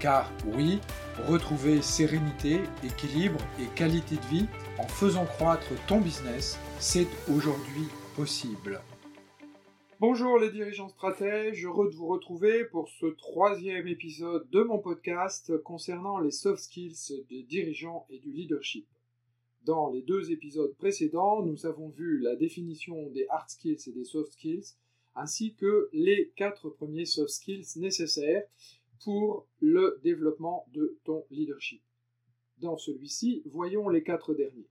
Car oui, retrouver sérénité, équilibre et qualité de vie en faisant croître ton business, c'est aujourd'hui possible. Bonjour les dirigeants stratèges, heureux de vous retrouver pour ce troisième épisode de mon podcast concernant les soft skills des dirigeants et du leadership. Dans les deux épisodes précédents, nous avons vu la définition des hard skills et des soft skills, ainsi que les quatre premiers soft skills nécessaires pour le développement de ton leadership. Dans celui-ci, voyons les quatre derniers.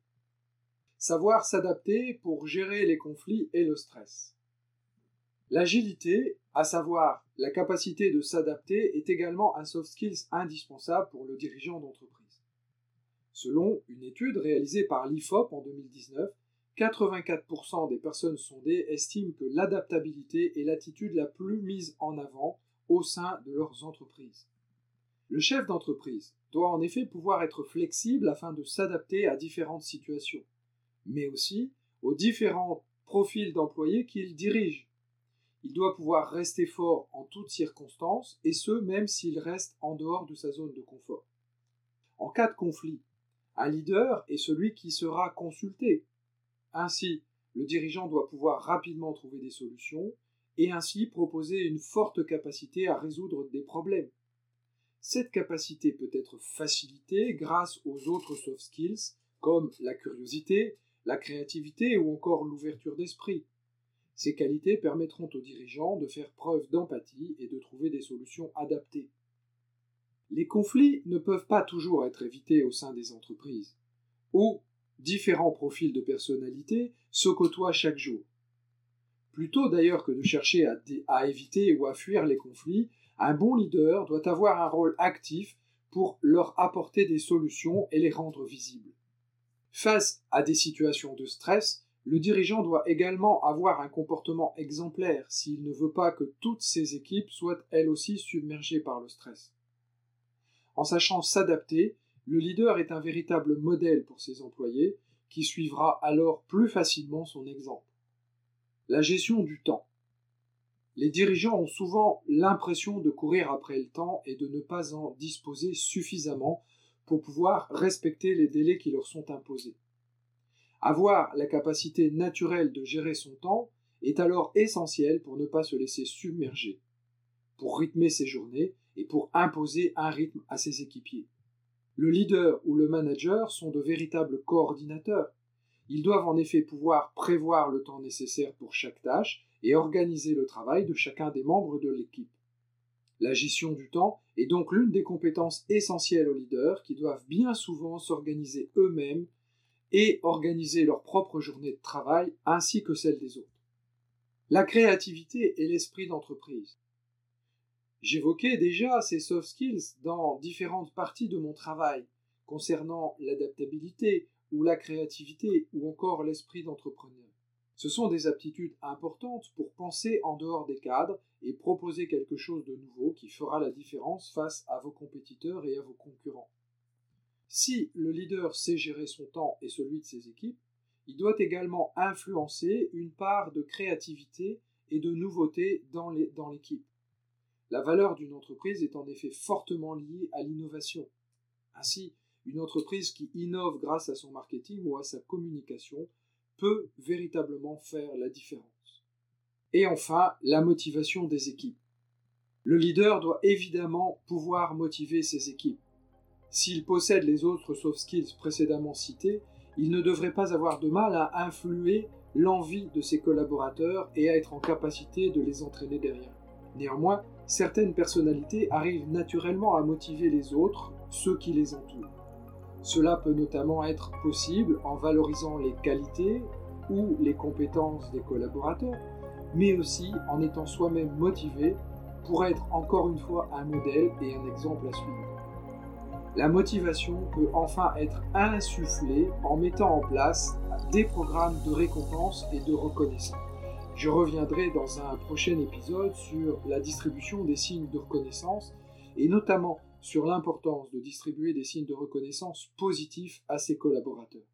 Savoir s'adapter pour gérer les conflits et le stress. L'agilité, à savoir la capacité de s'adapter, est également un soft skills indispensable pour le dirigeant d'entreprise. Selon une étude réalisée par l'IFOP en 2019, 84% des personnes sondées estiment que l'adaptabilité est l'attitude la plus mise en avant au sein de leurs entreprises. Le chef d'entreprise doit en effet pouvoir être flexible afin de s'adapter à différentes situations, mais aussi aux différents profils d'employés qu'il dirige. Il doit pouvoir rester fort en toutes circonstances, et ce même s'il reste en dehors de sa zone de confort. En cas de conflit, un leader est celui qui sera consulté. Ainsi, le dirigeant doit pouvoir rapidement trouver des solutions et ainsi proposer une forte capacité à résoudre des problèmes. Cette capacité peut être facilitée grâce aux autres soft skills comme la curiosité, la créativité ou encore l'ouverture d'esprit. Ces qualités permettront aux dirigeants de faire preuve d'empathie et de trouver des solutions adaptées. Les conflits ne peuvent pas toujours être évités au sein des entreprises, où différents profils de personnalité se côtoient chaque jour. Plutôt d'ailleurs que de chercher à, éviter ou à fuir les conflits, un bon leader doit avoir un rôle actif pour leur apporter des solutions et les rendre visibles. Face à des situations de stress, le dirigeant doit également avoir un comportement exemplaire s'il ne veut pas que toutes ses équipes soient elles aussi submergées par le stress. En sachant s'adapter, le leader est un véritable modèle pour ses employés, qui suivra alors plus facilement son exemple. La gestion du temps. Les dirigeants ont souvent l'impression de courir après le temps et de ne pas en disposer suffisamment pour pouvoir respecter les délais qui leur sont imposés. Avoir la capacité naturelle de gérer son temps est alors essentiel pour ne pas se laisser submerger, pour rythmer ses journées et pour imposer un rythme à ses équipiers. Le leader ou le manager sont de véritables coordinateurs ils doivent en effet pouvoir prévoir le temps nécessaire pour chaque tâche et organiser le travail de chacun des membres de l'équipe. La gestion du temps est donc l'une des compétences essentielles aux leaders qui doivent bien souvent s'organiser eux-mêmes et organiser leur propre journée de travail ainsi que celle des autres. La créativité et l'esprit d'entreprise. J'évoquais déjà ces soft skills dans différentes parties de mon travail concernant l'adaptabilité, ou la créativité, ou encore l'esprit d'entrepreneur. Ce sont des aptitudes importantes pour penser en dehors des cadres et proposer quelque chose de nouveau qui fera la différence face à vos compétiteurs et à vos concurrents. Si le leader sait gérer son temps et celui de ses équipes, il doit également influencer une part de créativité et de nouveauté dans l'équipe. La valeur d'une entreprise est en effet fortement liée à l'innovation. Ainsi, une entreprise qui innove grâce à son marketing ou à sa communication peut véritablement faire la différence. Et enfin, la motivation des équipes. Le leader doit évidemment pouvoir motiver ses équipes. S'il possède les autres soft skills précédemment cités, il ne devrait pas avoir de mal à influer l'envie de ses collaborateurs et à être en capacité de les entraîner derrière. Néanmoins, certaines personnalités arrivent naturellement à motiver les autres, ceux qui les entourent. Cela peut notamment être possible en valorisant les qualités ou les compétences des collaborateurs, mais aussi en étant soi-même motivé pour être encore une fois un modèle et un exemple à suivre. la motivation peut enfin être insufflée en mettant en place des programmes de récompense et de reconnaissance. Je reviendrai dans un prochain épisode sur la distribution des signes de reconnaissance et notamment sur l'importance de distribuer des signes de reconnaissance positifs à ses collaborateurs.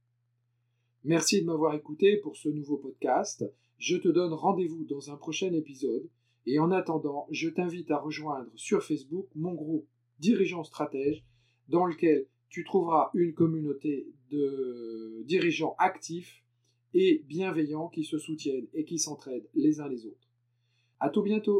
Merci de m'avoir écouté pour ce nouveau podcast. Je te donne rendez-vous dans un prochain épisode et en attendant, je t'invite à rejoindre sur Facebook mon groupe Dirigeants Stratèges dans lequel tu trouveras une communauté de dirigeants actifs et bienveillants qui se soutiennent et qui s'entraident les uns les autres. À tout bientôt!